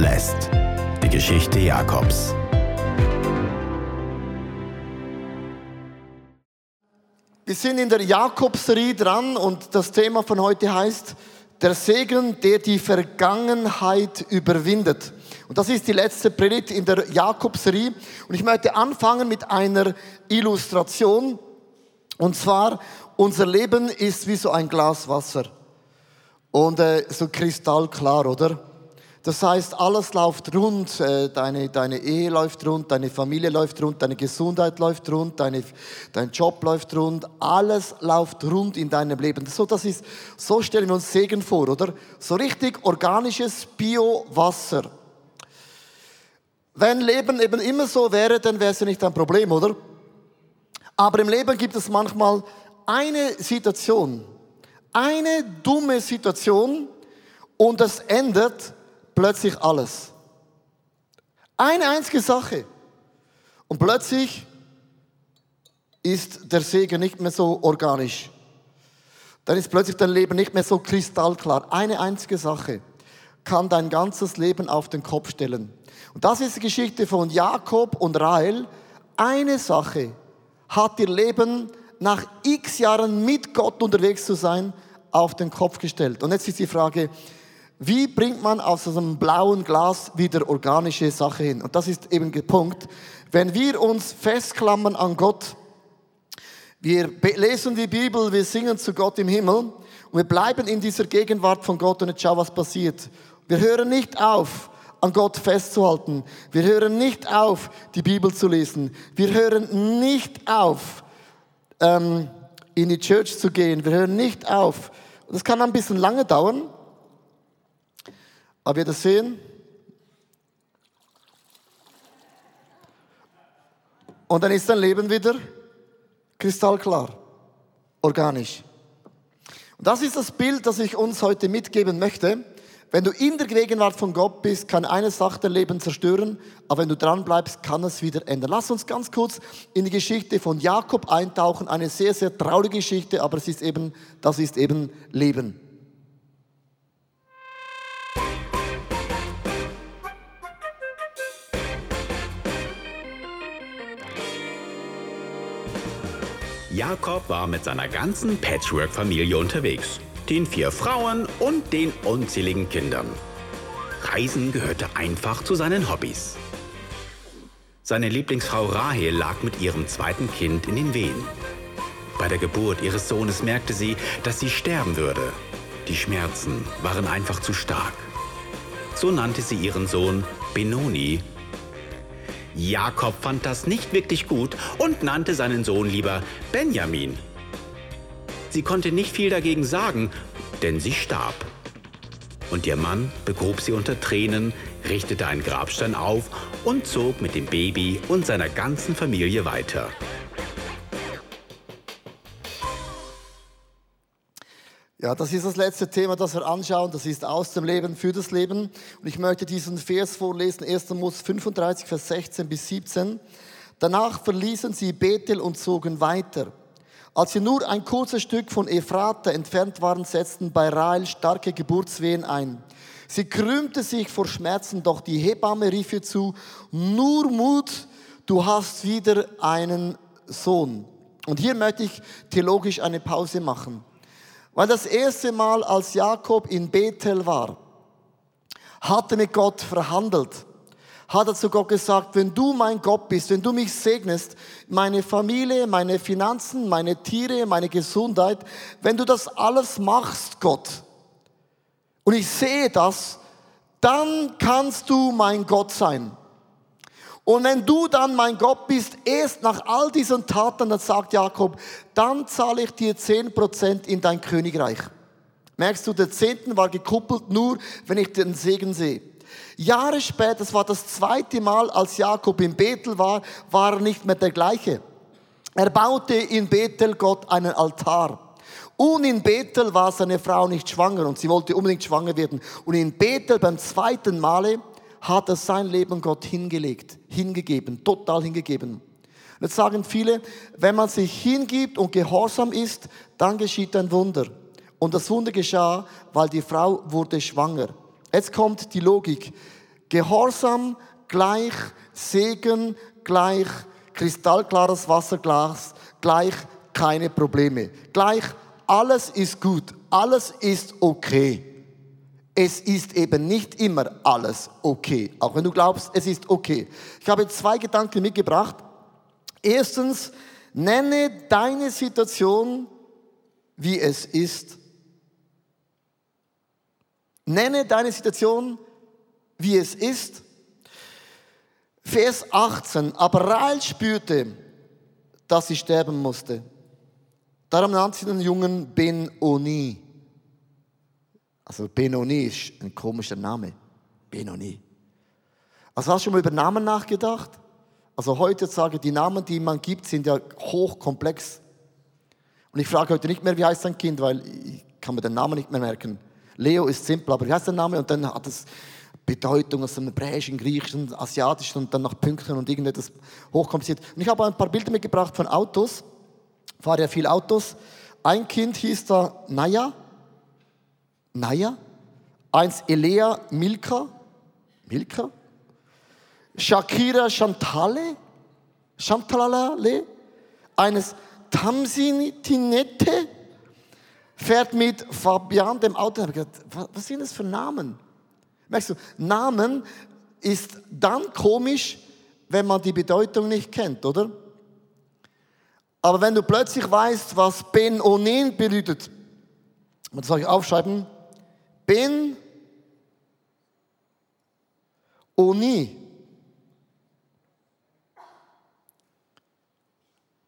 Blessed. Die Geschichte Jakobs. Wir sind in der Jakobserie dran und das Thema von heute heißt der Segen, der die Vergangenheit überwindet. Und das ist die letzte Predigt in der Jakobserie und ich möchte anfangen mit einer Illustration und zwar unser Leben ist wie so ein Glas Wasser und äh, so kristallklar, oder? Das heißt, alles läuft rund, äh, deine, deine Ehe läuft rund, deine Familie läuft rund, deine Gesundheit läuft rund, deine, dein Job läuft rund, alles läuft rund in deinem Leben. So, das ist, so stellen wir uns Segen vor, oder? So richtig organisches Bio-Wasser. Wenn Leben eben immer so wäre, dann wäre es ja nicht ein Problem, oder? Aber im Leben gibt es manchmal eine Situation, eine dumme Situation und das ändert plötzlich alles. Eine einzige Sache. Und plötzlich ist der Segen nicht mehr so organisch. Dann ist plötzlich dein Leben nicht mehr so kristallklar. Eine einzige Sache kann dein ganzes Leben auf den Kopf stellen. Und das ist die Geschichte von Jakob und Rahel. Eine Sache hat ihr Leben nach x Jahren mit Gott unterwegs zu sein auf den Kopf gestellt. Und jetzt ist die Frage, wie bringt man aus einem blauen Glas wieder organische Sache hin? Und das ist eben der Punkt. Wenn wir uns festklammern an Gott, wir lesen die Bibel, wir singen zu Gott im Himmel und wir bleiben in dieser Gegenwart von Gott und jetzt schau, was passiert. Wir hören nicht auf, an Gott festzuhalten. Wir hören nicht auf, die Bibel zu lesen. Wir hören nicht auf, ähm, in die Church zu gehen. Wir hören nicht auf. Das kann ein bisschen lange dauern, aber wir das sehen. Und dann ist dein Leben wieder kristallklar, organisch. Und das ist das Bild, das ich uns heute mitgeben möchte. Wenn du in der Gegenwart von Gott bist, kann eine Sache dein Leben zerstören, aber wenn du dran bleibst, kann es wieder ändern. Lass uns ganz kurz in die Geschichte von Jakob eintauchen. Eine sehr, sehr traurige Geschichte, aber es ist eben, das ist eben Leben. Jakob war mit seiner ganzen Patchwork-Familie unterwegs. Den vier Frauen und den unzähligen Kindern. Reisen gehörte einfach zu seinen Hobbys. Seine Lieblingsfrau Rahel lag mit ihrem zweiten Kind in den Wehen. Bei der Geburt ihres Sohnes merkte sie, dass sie sterben würde. Die Schmerzen waren einfach zu stark. So nannte sie ihren Sohn Benoni Jakob fand das nicht wirklich gut und nannte seinen Sohn lieber Benjamin. Sie konnte nicht viel dagegen sagen, denn sie starb. Und ihr Mann begrub sie unter Tränen, richtete einen Grabstein auf und zog mit dem Baby und seiner ganzen Familie weiter. Ja, das ist das letzte Thema, das wir anschauen. Das ist aus dem Leben für das Leben. Und ich möchte diesen Vers vorlesen, 1. Mose 35, Vers 16 bis 17. Danach verließen sie Bethel und zogen weiter. Als sie nur ein kurzes Stück von Ephrata entfernt waren, setzten bei Rael starke Geburtswehen ein. Sie krümmte sich vor Schmerzen, doch die Hebamme rief ihr zu, nur Mut, du hast wieder einen Sohn. Und hier möchte ich theologisch eine Pause machen. Weil das erste Mal, als Jakob in Bethel war, hat er mit Gott verhandelt. Hat er zu Gott gesagt, wenn du mein Gott bist, wenn du mich segnest, meine Familie, meine Finanzen, meine Tiere, meine Gesundheit, wenn du das alles machst, Gott, und ich sehe das, dann kannst du mein Gott sein. Und wenn du dann mein Gott bist, erst nach all diesen Taten, dann sagt Jakob, dann zahle ich dir 10% in dein Königreich. Merkst du, der Zehnten war gekuppelt nur, wenn ich den Segen sehe. Jahre später, das war das zweite Mal, als Jakob in Bethel war, war er nicht mehr der gleiche. Er baute in Bethel Gott einen Altar. Und in Bethel war seine Frau nicht schwanger und sie wollte unbedingt schwanger werden. Und in Bethel beim zweiten Male hat er sein Leben Gott hingelegt, hingegeben, total hingegeben. Jetzt sagen viele, wenn man sich hingibt und gehorsam ist, dann geschieht ein Wunder. Und das Wunder geschah, weil die Frau wurde schwanger. Jetzt kommt die Logik. Gehorsam gleich Segen, gleich kristallklares Wasserglas, gleich keine Probleme, gleich alles ist gut, alles ist okay. Es ist eben nicht immer alles okay, auch wenn du glaubst, es ist okay. Ich habe zwei Gedanken mitgebracht. Erstens, nenne deine Situation, wie es ist. Nenne deine Situation, wie es ist. Vers 18. Aber Rael spürte, dass sie sterben musste. Darum nannte sie den Jungen Ben-Oni. Also Ben-Oni ist ein komischer Name. Ben-Oni. Also hast du schon mal über Namen nachgedacht? Also heutzutage, die Namen, die man gibt, sind ja hochkomplex. Und ich frage heute nicht mehr, wie heißt dein Kind, weil ich kann mir den Namen nicht mehr merken. Leo ist simpel, aber wie heißt der Name? Und dann hat es Bedeutung aus dem Hebräischen, Griechischen, Asiatischen und dann noch Punkten und irgendetwas hochkompliziert. Und ich habe ein paar Bilder mitgebracht von Autos. Ich fahre ja viel Autos. Ein Kind hieß da Naya. Naya. Eins Elea Milka. Milka. Shakira Chantale. Chantalale. Eines Tamsin Tinette. Fährt mit Fabian dem Auto. Ich gedacht, was sind das für Namen? Merkst du, Namen ist dann komisch, wenn man die Bedeutung nicht kennt, oder? Aber wenn du plötzlich weißt, was Ben Onin bedeutet, das soll ich aufschreiben, Ben Oni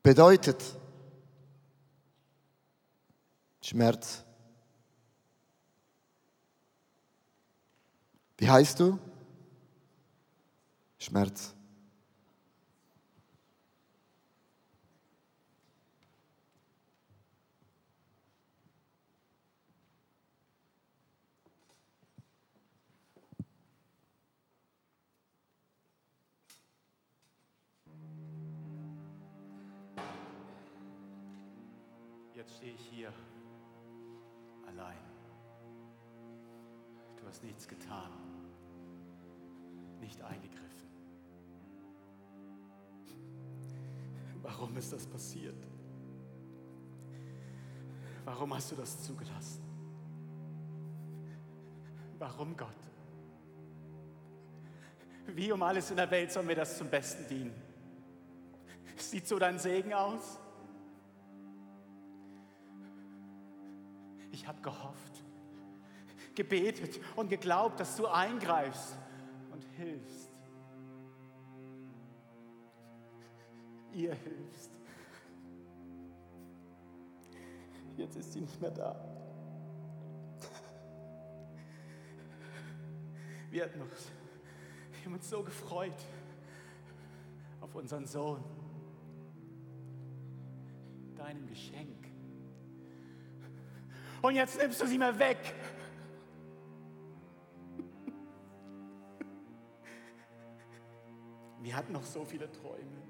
bedeutet Schmerz. Wie heißt du? Schmerz. Jetzt stehe ich hier allein. Du hast nichts getan, nicht eingegriffen. Warum ist das passiert? Warum hast du das zugelassen? Warum Gott? Wie um alles in der Welt soll mir das zum Besten dienen? Sieht so dein Segen aus? Ich habe gehofft, gebetet und geglaubt, dass du eingreifst und hilfst. Ihr hilfst. Jetzt ist sie nicht mehr da. Wir hatten uns, wir haben uns so gefreut auf unseren Sohn, deinem Geschenk. Und jetzt nimmst du sie mir weg. Wir hatten noch so viele Träume.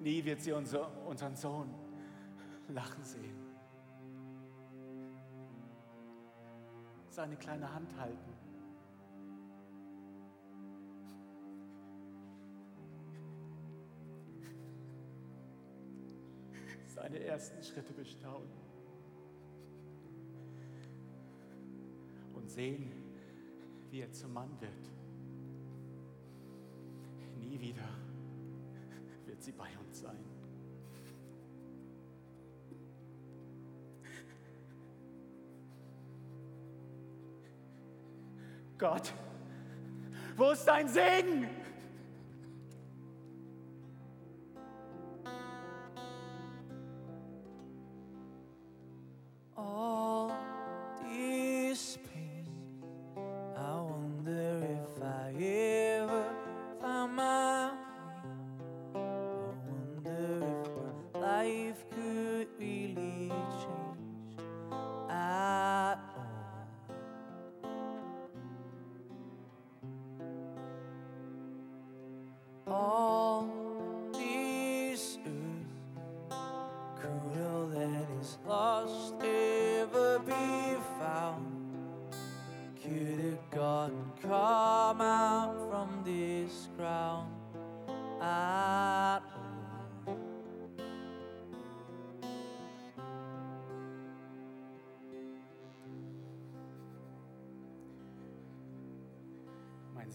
Nie wird sie unser, unseren Sohn lachen sehen. Seine kleine Hand halten. Seine ersten Schritte bestaunen. Und sehen, wie er zum Mann wird. Nie wieder wird sie bei uns sein. Gott, wo ist dein Segen?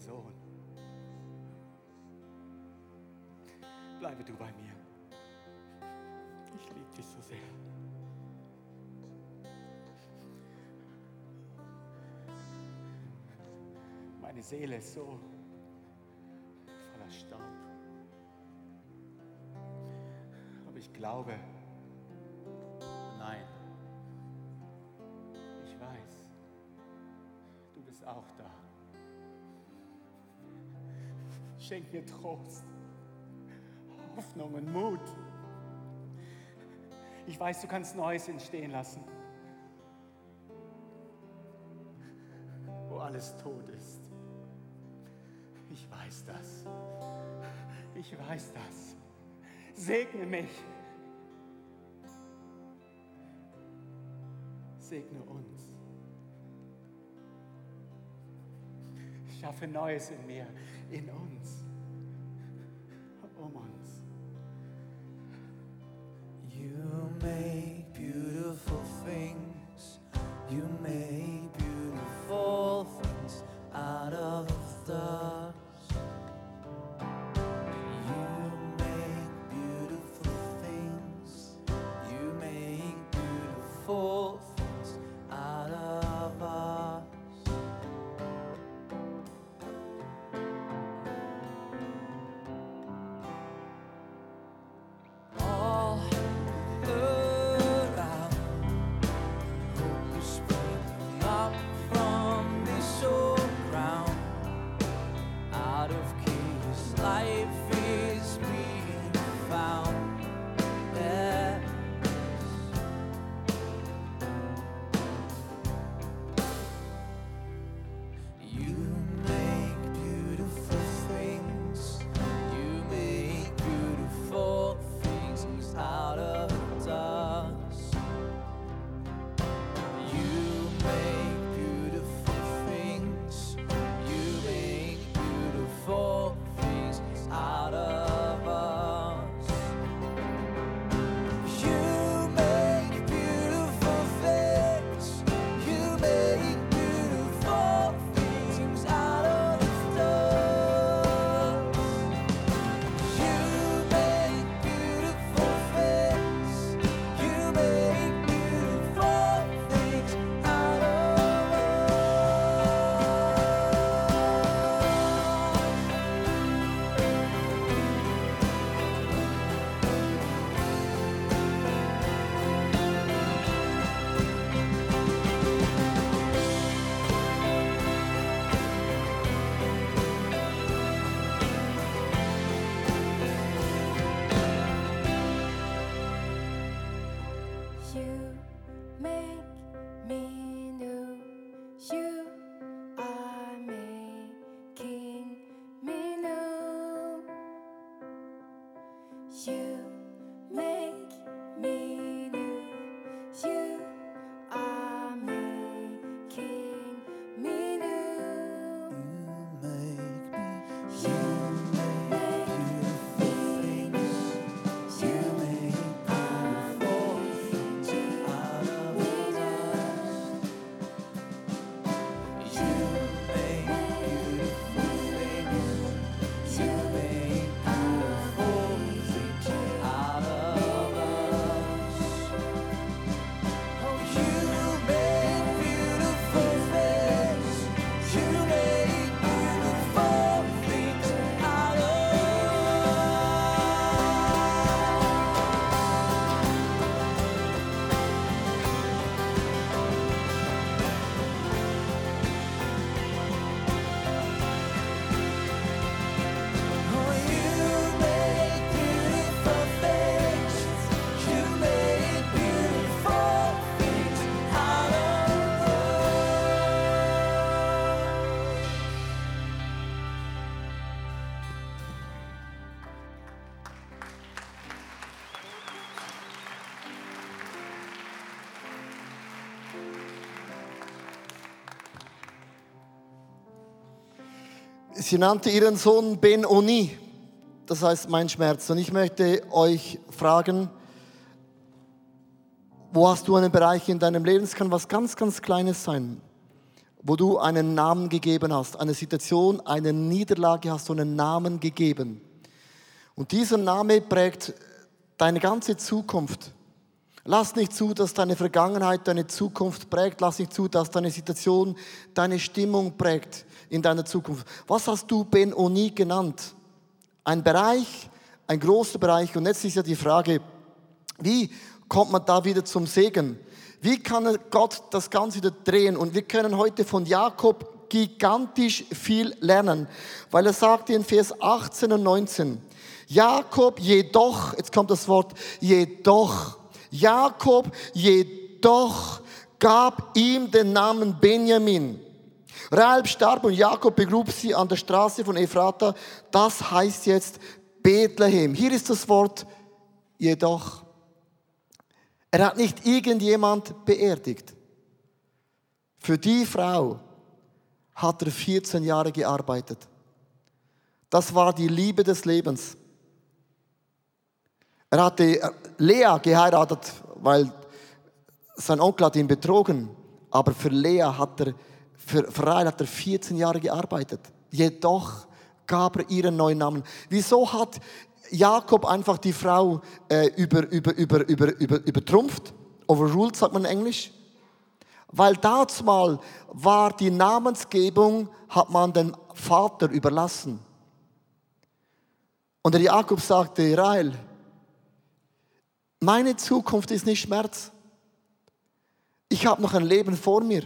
Sohn. Bleibe du bei mir. Ich liebe dich so sehr. Meine Seele ist so voller Staub. Aber ich glaube, nein, ich weiß, du bist auch da. Schenk mir Trost, Hoffnung und Mut. Ich weiß, du kannst Neues entstehen lassen, wo alles tot ist. Ich weiß das. Ich weiß das. Segne mich. Segne uns. Schaffe Neues in mir, in uns, made. Sie nannte ihren Sohn Ben Oni, das heißt mein Schmerz. Und ich möchte euch fragen, wo hast du einen Bereich in deinem Leben? Es kann was ganz, ganz Kleines sein. wo du einen Namen gegeben hast, eine Situation, eine Niederlage hast du einen Namen gegeben. Und dieser Name prägt deine ganze Zukunft. Lass nicht zu, dass deine Vergangenheit deine Zukunft prägt. Lass nicht zu, dass deine Situation deine Stimmung prägt in deiner Zukunft. Was hast du Ben-Oni genannt? Ein Bereich, ein großer Bereich. Und jetzt ist ja die Frage, wie kommt man da wieder zum Segen? Wie kann Gott das Ganze wieder drehen? Und wir können heute von Jakob gigantisch viel lernen, weil er sagt in Vers 18 und 19, Jakob jedoch, jetzt kommt das Wort jedoch, Jakob jedoch gab ihm den Namen Benjamin. Rahel starb und Jakob begrub sie an der Straße von Ephrata. Das heißt jetzt Bethlehem. Hier ist das Wort jedoch. Er hat nicht irgendjemand beerdigt. Für die Frau hat er 14 Jahre gearbeitet. Das war die Liebe des Lebens. Er hatte äh, Lea geheiratet, weil sein Onkel hat ihn betrogen. Aber für Lea hat er, für, Rahel hat er 14 Jahre gearbeitet. Jedoch gab er ihren neuen Namen. Wieso hat Jakob einfach die Frau äh, über, über, über, über, über, übertrumpft? Overruled, sagt man in Englisch. Weil dazu mal war die Namensgebung, hat man dem Vater überlassen. Und der Jakob sagte, Rahel, meine Zukunft ist nicht Schmerz. Ich habe noch ein Leben vor mir.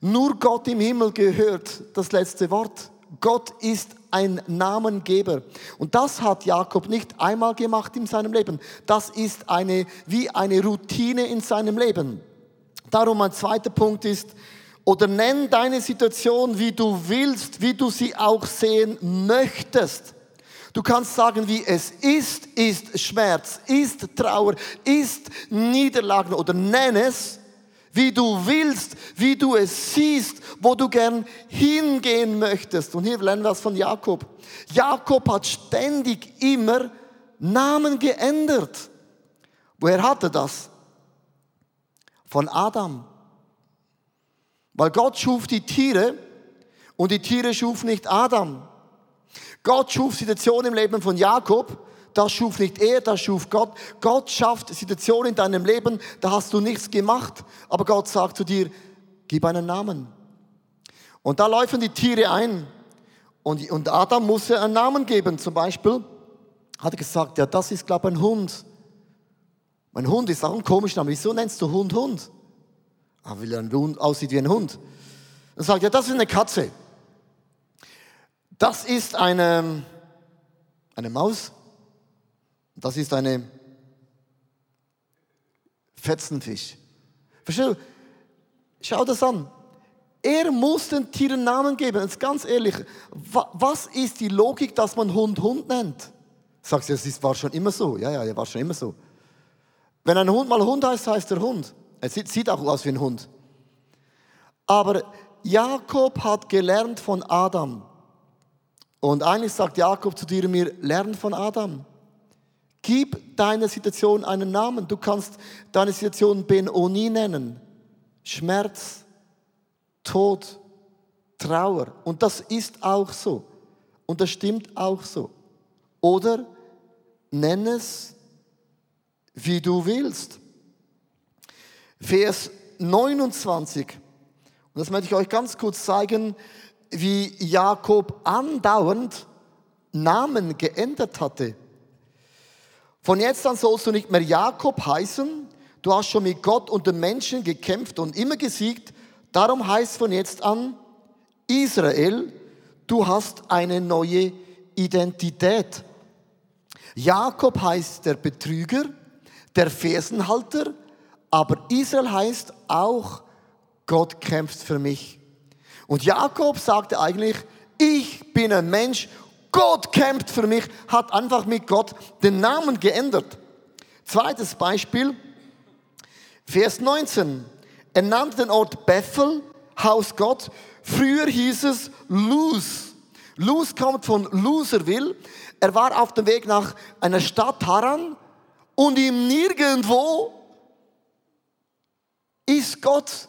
Nur Gott im Himmel gehört das letzte Wort. Gott ist ein Namengeber. Und das hat Jakob nicht einmal gemacht in seinem Leben. Das ist eine, wie eine Routine in seinem Leben. Darum mein zweiter Punkt ist, oder nenn deine Situation, wie du willst, wie du sie auch sehen möchtest. Du kannst sagen, wie es ist, ist Schmerz, ist Trauer, ist Niederlagen oder nenn es, wie du willst, wie du es siehst, wo du gern hingehen möchtest. Und hier lernen wir es von Jakob. Jakob hat ständig immer Namen geändert. Woher hat er das? Von Adam. Weil Gott schuf die Tiere und die Tiere schuf nicht Adam. Gott schuf Situationen im Leben von Jakob, das schuf nicht er, das schuf Gott. Gott schafft Situationen in deinem Leben, da hast du nichts gemacht, aber Gott sagt zu dir, gib einen Namen. Und da laufen die Tiere ein und, und Adam musste einen Namen geben. Zum Beispiel hat er gesagt, ja, das ist, glaube ich, ein Hund. Mein Hund ist auch ein komischer Name. Wieso nennst du Hund Hund? Ah, weil er ein Hund aussieht wie ein Hund. Dann sagt er, ja, das ist eine Katze. Das ist eine, eine Maus. Das ist eine Fetzenfisch. Verstehst du? Schau das an. Er muss den Tieren Namen geben. Jetzt ganz ehrlich, wa- was ist die Logik, dass man Hund Hund nennt? Sagst du, es war schon immer so. Ja, ja, ja, war schon immer so. Wenn ein Hund mal Hund heißt, heißt er Hund. Er sieht, sieht auch aus wie ein Hund. Aber Jakob hat gelernt von Adam. Und eigentlich sagt Jakob zu dir und mir, lern von Adam. Gib deiner Situation einen Namen. Du kannst deine Situation Ben-Oni nennen. Schmerz, Tod, Trauer. Und das ist auch so. Und das stimmt auch so. Oder nenn es, wie du willst. Vers 29. Und das möchte ich euch ganz kurz zeigen, wie Jakob andauernd Namen geändert hatte. Von jetzt an sollst du nicht mehr Jakob heißen. Du hast schon mit Gott und den Menschen gekämpft und immer gesiegt. Darum heißt von jetzt an Israel, du hast eine neue Identität. Jakob heißt der Betrüger, der Fersenhalter, aber Israel heißt auch, Gott kämpft für mich. Und Jakob sagte eigentlich, ich bin ein Mensch, Gott kämpft für mich, hat einfach mit Gott den Namen geändert. Zweites Beispiel, Vers 19. Er nannte den Ort Bethel, Haus Gott. Früher hieß es Luz. Luz kommt von Loserville. Er war auf dem Weg nach einer Stadt Haran und ihm nirgendwo ist Gott.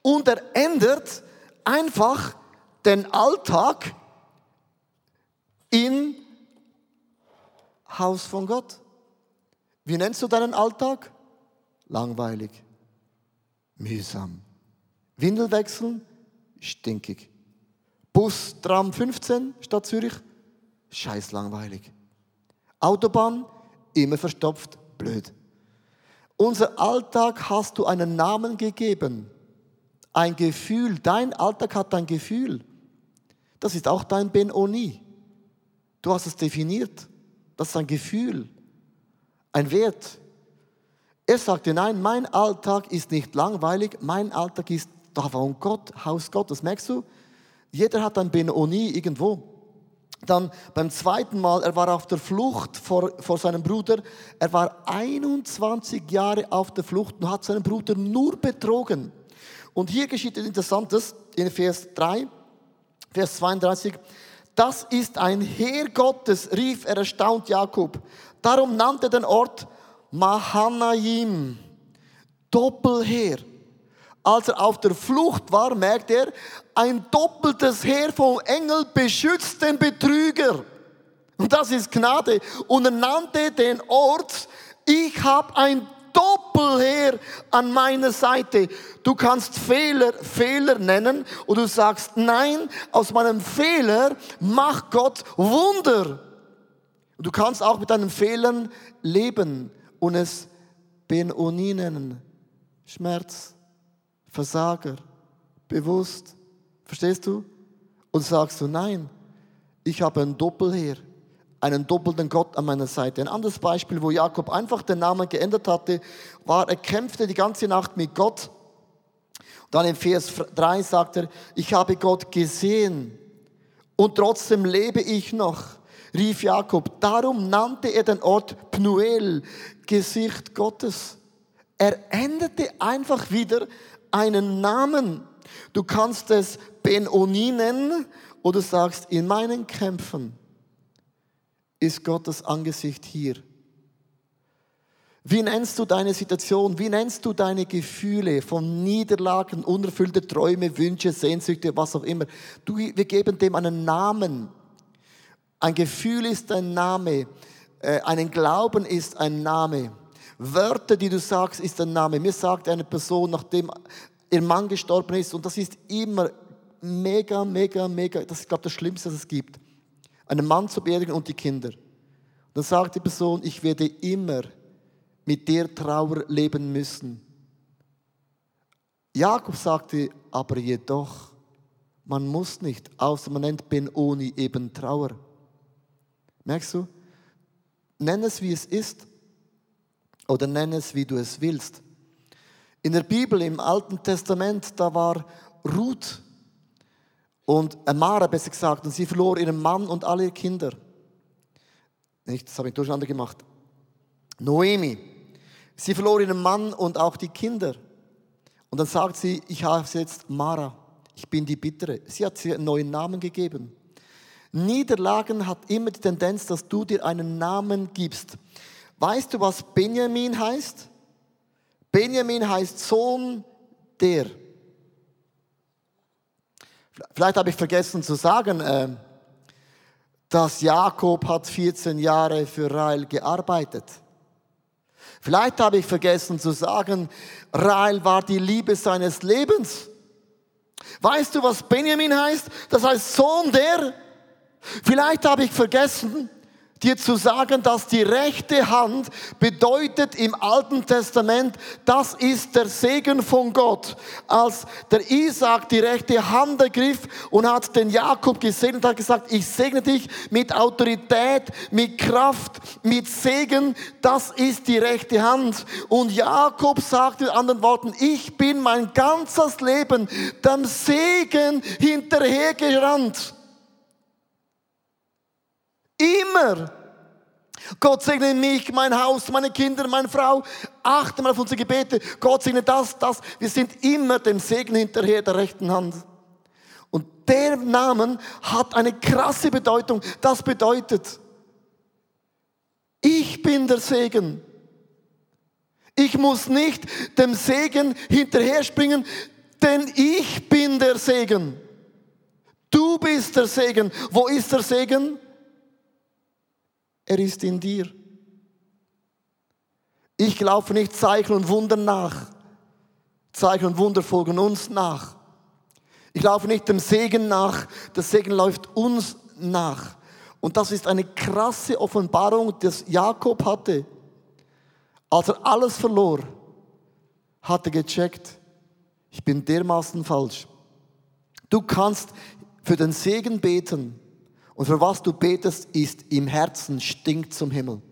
Und er ändert einfach den Alltag in Haus von Gott. Wie nennst du deinen Alltag? Langweilig, mühsam. Windel wechseln, stinkig. Bus, Tram 15 Stadt Zürich, scheiß langweilig. Autobahn, immer verstopft, blöd. Unser Alltag hast du einen Namen gegeben. Ein Gefühl. Dein Alltag hat ein Gefühl. Das ist auch dein Ben-Oni. Du hast es definiert. Das ist ein Gefühl. Ein Wert. Er sagte, nein, mein Alltag ist nicht langweilig. Mein Alltag ist von Gott, Haus Gottes. Merkst du? Jeder hat ein Ben-Oni irgendwo. Dann beim zweiten Mal, er war auf der Flucht vor, vor seinem Bruder. Er war 21 Jahre auf der Flucht und hat seinen Bruder nur betrogen. Und hier geschieht etwas Interessantes in Vers 3, Vers 32. Das ist ein Heer Gottes, rief er erstaunt Jakob. Darum nannte er den Ort Mahanaim, Doppelheer. Als er auf der Flucht war, merkt er, ein doppeltes Heer vom Engel beschützt den Betrüger. Und das ist Gnade. Und er nannte den Ort, ich habe ein Doppelheer an meiner Seite. Du kannst Fehler Fehler nennen und du sagst, nein, aus meinem Fehler macht Gott Wunder. Und du kannst auch mit deinen Fehlern leben und es Ben-Oni nennen. Schmerz, Versager, bewusst. Verstehst du? Und sagst du, nein, ich habe ein Doppelheer, einen doppelten Gott an meiner Seite. Ein anderes Beispiel, wo Jakob einfach den Namen geändert hatte, war, er kämpfte die ganze Nacht mit Gott. Dann im Vers 3 sagt er, ich habe Gott gesehen und trotzdem lebe ich noch, rief Jakob. Darum nannte er den Ort Pnuel, Gesicht Gottes. Er änderte einfach wieder einen Namen. Du kannst es Ben-Oni nennen oder sagst, in meinen Kämpfen ist Gottes Angesicht hier. Wie nennst du deine Situation? Wie nennst du deine Gefühle von Niederlagen, unerfüllte Träume, Wünsche, Sehnsüchte, was auch immer? Du, wir geben dem einen Namen. Ein Gefühl ist ein Name. Äh, Einen Glauben ist ein Name. Wörter, die du sagst, ist ein Name. Mir sagt eine Person, nachdem ihr Mann gestorben ist, und das ist immer mega, mega, mega, das ist, glaube ich, das Schlimmste, was es gibt. Einen Mann zu beerdigen und die Kinder. Dann sagt die Person, ich werde immer mit der Trauer leben müssen. Jakob sagte, aber jedoch, man muss nicht, außer man nennt Ben-Oni eben Trauer. Merkst du? Nenn es, wie es ist, oder nenn es, wie du es willst. In der Bibel, im Alten Testament, da war Ruth und Amara, besser gesagt, und sie verlor ihren Mann und alle ihre Kinder. Nicht, das habe ich durcheinander gemacht. Noemi, sie verlor ihren Mann und auch die Kinder. Und dann sagt sie, ich habe jetzt Mara, ich bin die Bittere. Sie hat sie einen neuen Namen gegeben. Niederlagen hat immer die Tendenz, dass du dir einen Namen gibst. Weißt du, was Benjamin heißt? Benjamin heißt Sohn der. Vielleicht habe ich vergessen zu sagen, äh, dass Jakob hat 14 Jahre für Rael gearbeitet. Vielleicht habe ich vergessen zu sagen, Rael war die Liebe seines Lebens. Weißt du, was Benjamin heißt? Das heißt Sohn der. Vielleicht habe ich vergessen, dir zu sagen, dass die rechte Hand bedeutet im Alten Testament, das ist der Segen von Gott. Als der Isaac die rechte Hand ergriff und hat den Jakob gesegnet, hat gesagt, ich segne dich mit Autorität, mit Kraft, mit Segen, das ist die rechte Hand. Und Jakob sagt in anderen Worten, ich bin mein ganzes Leben dem Segen hinterhergerannt. Immer. Gott segne mich, mein Haus, meine Kinder, meine Frau. Achte mal auf unsere Gebete. Gott segne das, das. Wir sind immer dem Segen hinterher der rechten Hand. Und der Name hat eine krasse Bedeutung. Das bedeutet, ich bin der Segen. Ich muss nicht dem Segen hinterher springen. Denn ich bin der Segen. Du bist der Segen. Wo ist der Segen? Er ist in dir. Ich laufe nicht Zeichen und Wunder nach. Zeichen und Wunder folgen uns nach. Ich laufe nicht dem Segen nach, der Segen läuft uns nach. Und das ist eine krasse Offenbarung, die Jakob hatte. Als er alles verlor, hat er gecheckt, ich bin dermaßen falsch. Du kannst für den Segen beten und für was du betest, ist im Herzen stinkt zum Himmel.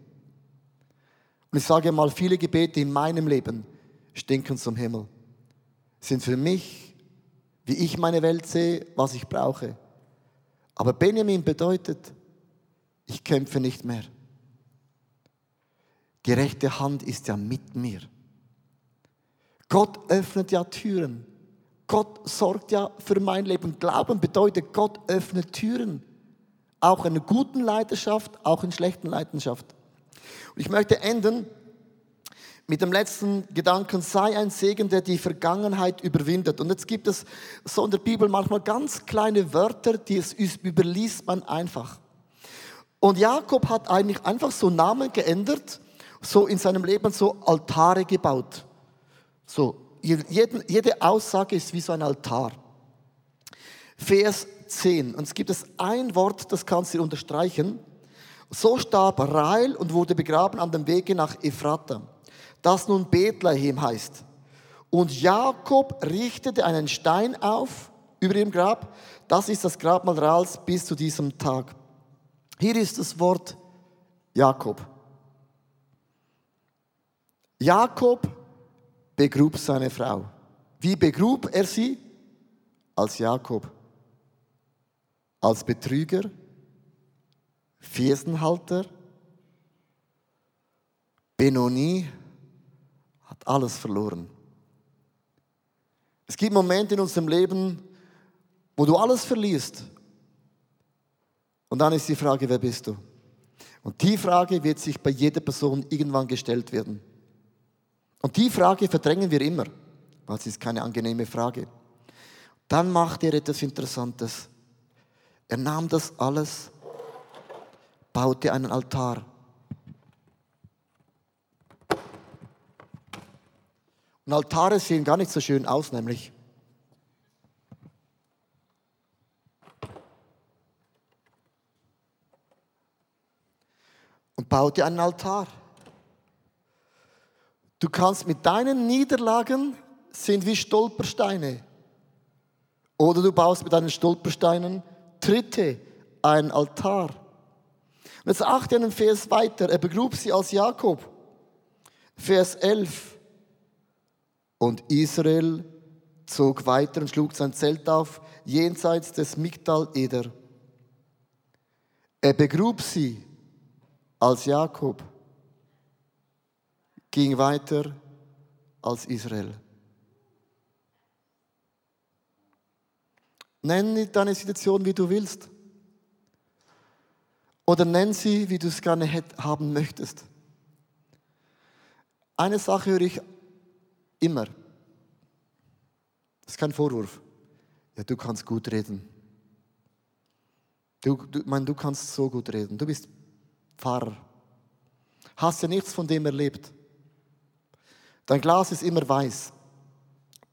Und ich sage mal, viele Gebete in meinem Leben stinken zum Himmel. Sind für mich, wie ich meine Welt sehe, was ich brauche. Aber Benjamin bedeutet, ich kämpfe nicht mehr. Die rechte Hand ist ja mit mir. Gott öffnet ja Türen. Gott sorgt ja für mein Leben. Glauben bedeutet, Gott öffnet Türen. Auch in guten Leidenschaft, auch in schlechten Leidenschaft. Und ich möchte enden mit dem letzten Gedanken, sei ein Segen, der die Vergangenheit überwindet. Und jetzt gibt es so in der Bibel manchmal ganz kleine Wörter, die es überliest man einfach. Und Jakob hat eigentlich einfach so Namen geändert, so in seinem Leben so Altare gebaut. So, jede Aussage ist wie so ein Altar. Vers 10. Und es gibt es ein Wort, das kannst du unterstreichen. So starb Rael und wurde begraben an dem Wege nach Ephrata, das nun Bethlehem heißt. Und Jakob richtete einen Stein auf über ihrem Grab. Das ist das Grabmal Raels bis zu diesem Tag. Hier ist das Wort Jakob. Jakob begrub seine Frau. Wie begrub er sie? Als Jakob. Als Betrüger, Fersenhalter, Benoni, hat alles verloren. Es gibt Momente in unserem Leben, wo du alles verlierst. Und dann ist die Frage, wer bist du? Und die Frage wird sich bei jeder Person irgendwann gestellt werden. Und die Frage verdrängen wir immer, weil es ist keine angenehme Frage. Dann macht er etwas Interessantes. Er nahm das alles, baute einen Altar. Und Altare sehen gar nicht so schön aus, nämlich. Und baute einen Altar. Du kannst mit deinen Niederlagen sind wie Stolpersteine. Oder du baust mit deinen Stolpersteinen Tritte ein Altar. Und jetzt achte einen Vers weiter. Er begrub sie als Jakob. Vers 11. Und Israel zog weiter und schlug sein Zelt auf, jenseits des Migdal Eder. Er begrub sie als Jakob ging weiter als Israel. Nenn deine Situation, wie du willst. Oder nenn sie, wie du es gerne haben möchtest. Eine Sache höre ich immer. Das ist kein Vorwurf. Ja, du kannst gut reden. Du, du, mein, du kannst so gut reden. Du bist Pfarrer. Hast ja nichts von dem erlebt. Dein Glas ist immer weiß,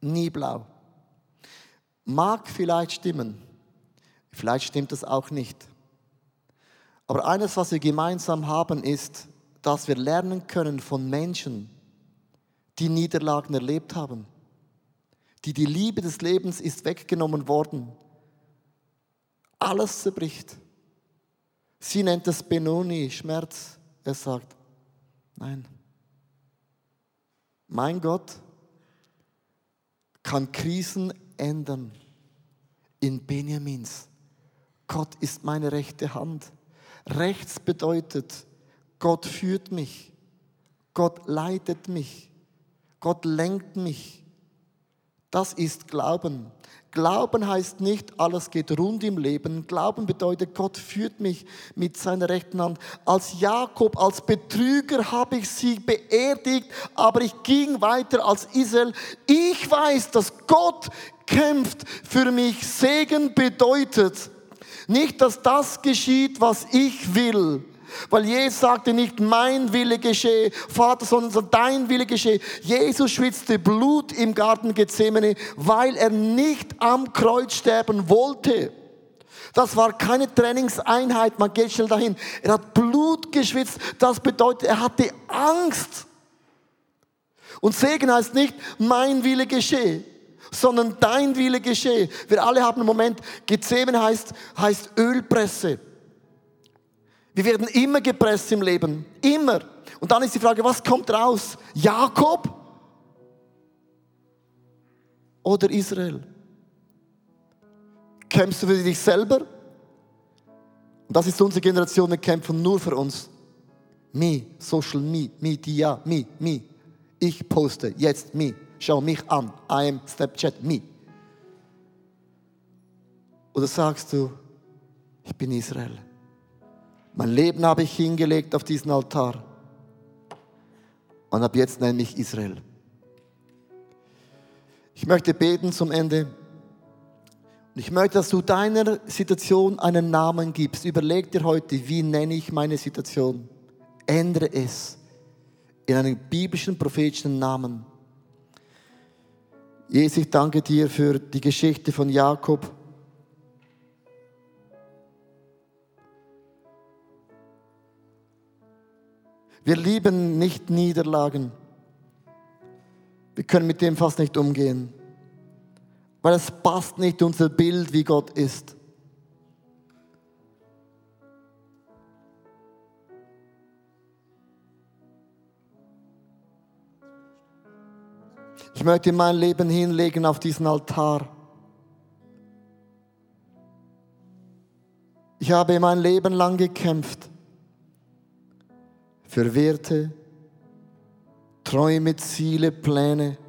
nie blau. Mag vielleicht stimmen, vielleicht stimmt es auch nicht. Aber eines, was wir gemeinsam haben, ist, dass wir lernen können von Menschen, die Niederlagen erlebt haben, die die Liebe des Lebens ist weggenommen worden. Alles zerbricht. Sie nennt es Benoni, Schmerz. Er sagt, nein. Mein Gott kann Krisen ändern in Benjamins. Gott ist meine rechte Hand. Rechts bedeutet, Gott führt mich. Gott leitet mich. Gott lenkt mich. Das ist Glauben. Glauben heißt nicht, alles geht rund im Leben. Glauben bedeutet, Gott führt mich mit seiner rechten Hand. Als Jakob, als Betrüger habe ich sie beerdigt, aber ich ging weiter als Israel. Ich weiß, dass Gott kämpft für mich. Segen bedeutet nicht, dass das geschieht, was ich will. Weil Jesus sagte nicht, mein Wille geschehe, Vater, sondern dein Wille geschehe. Jesus schwitzte Blut im Garten Gethsemane, weil er nicht am Kreuz sterben wollte. Das war keine Trainingseinheit, man geht schnell dahin. Er hat Blut geschwitzt, das bedeutet, er hatte Angst. Und Segen heißt nicht, mein Wille geschehe, sondern dein Wille geschehe. Wir alle haben einen Moment, Gethsemane heißt, heißt Ölpresse. Wir werden immer gepresst im Leben. Immer. Und dann ist die Frage, was kommt raus? Jakob oder Israel? Kämpfst du für dich selber? Und das ist unsere Generation, wir kämpfen nur für uns. Me, Social Me, Media, Me, Me. Ich poste jetzt Me. Schau mich an. I am Snapchat Me. Oder sagst du, ich bin Israel. Mein Leben habe ich hingelegt auf diesen Altar. Und ab jetzt nenne ich Israel. Ich möchte beten zum Ende. Und ich möchte, dass du deiner Situation einen Namen gibst. Überleg dir heute, wie nenne ich meine Situation. Ändere es in einen biblischen, prophetischen Namen. Jesus, ich danke dir für die Geschichte von Jakob. Wir lieben nicht Niederlagen. Wir können mit dem fast nicht umgehen, weil es passt nicht unser Bild, wie Gott ist. Ich möchte mein Leben hinlegen auf diesen Altar. Ich habe mein Leben lang gekämpft für Werte, Träume, Ziele, Pläne.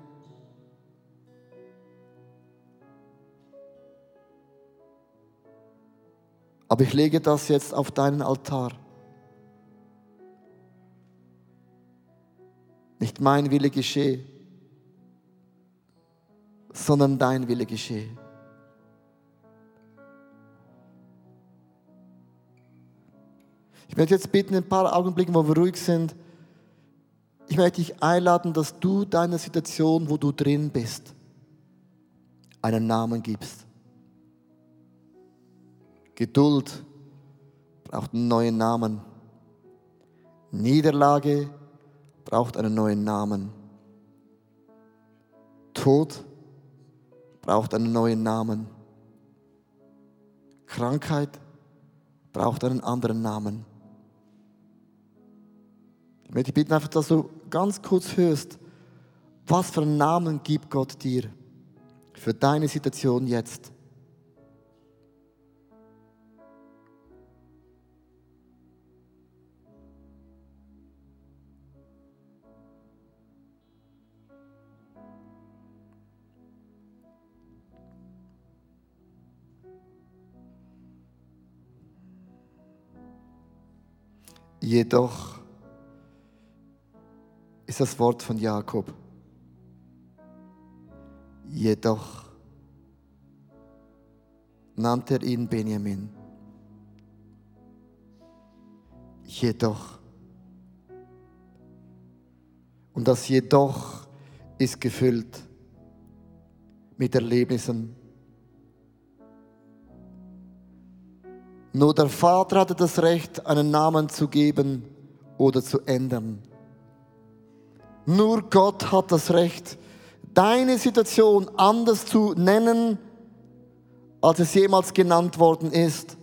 Aber ich lege das jetzt auf deinen Altar. Nicht mein Wille geschehe, sondern dein Wille geschehe. Ich möchte jetzt bitten, in ein paar Augenblicken, wo wir ruhig sind, ich möchte dich einladen, dass du deiner Situation, wo du drin bist, einen Namen gibst. Geduld braucht einen neuen Namen. Niederlage braucht einen neuen Namen. Tod braucht einen neuen Namen. Krankheit braucht einen anderen Namen. Ich möchte dich bitten, einfach, dass du ganz kurz hörst, was für einen Namen gibt Gott dir für deine Situation jetzt. Jedoch ist das Wort von Jakob. Jedoch nannte er ihn Benjamin. Jedoch. Und das Jedoch ist gefüllt mit Erlebnissen. Nur der Vater hatte das Recht, einen Namen zu geben oder zu ändern. Nur Gott hat das Recht, deine Situation anders zu nennen, als es jemals genannt worden ist.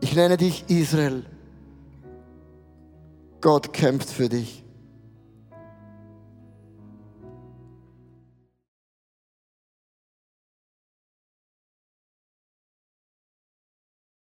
Ich nenne dich Israel. Gott kämpft für dich.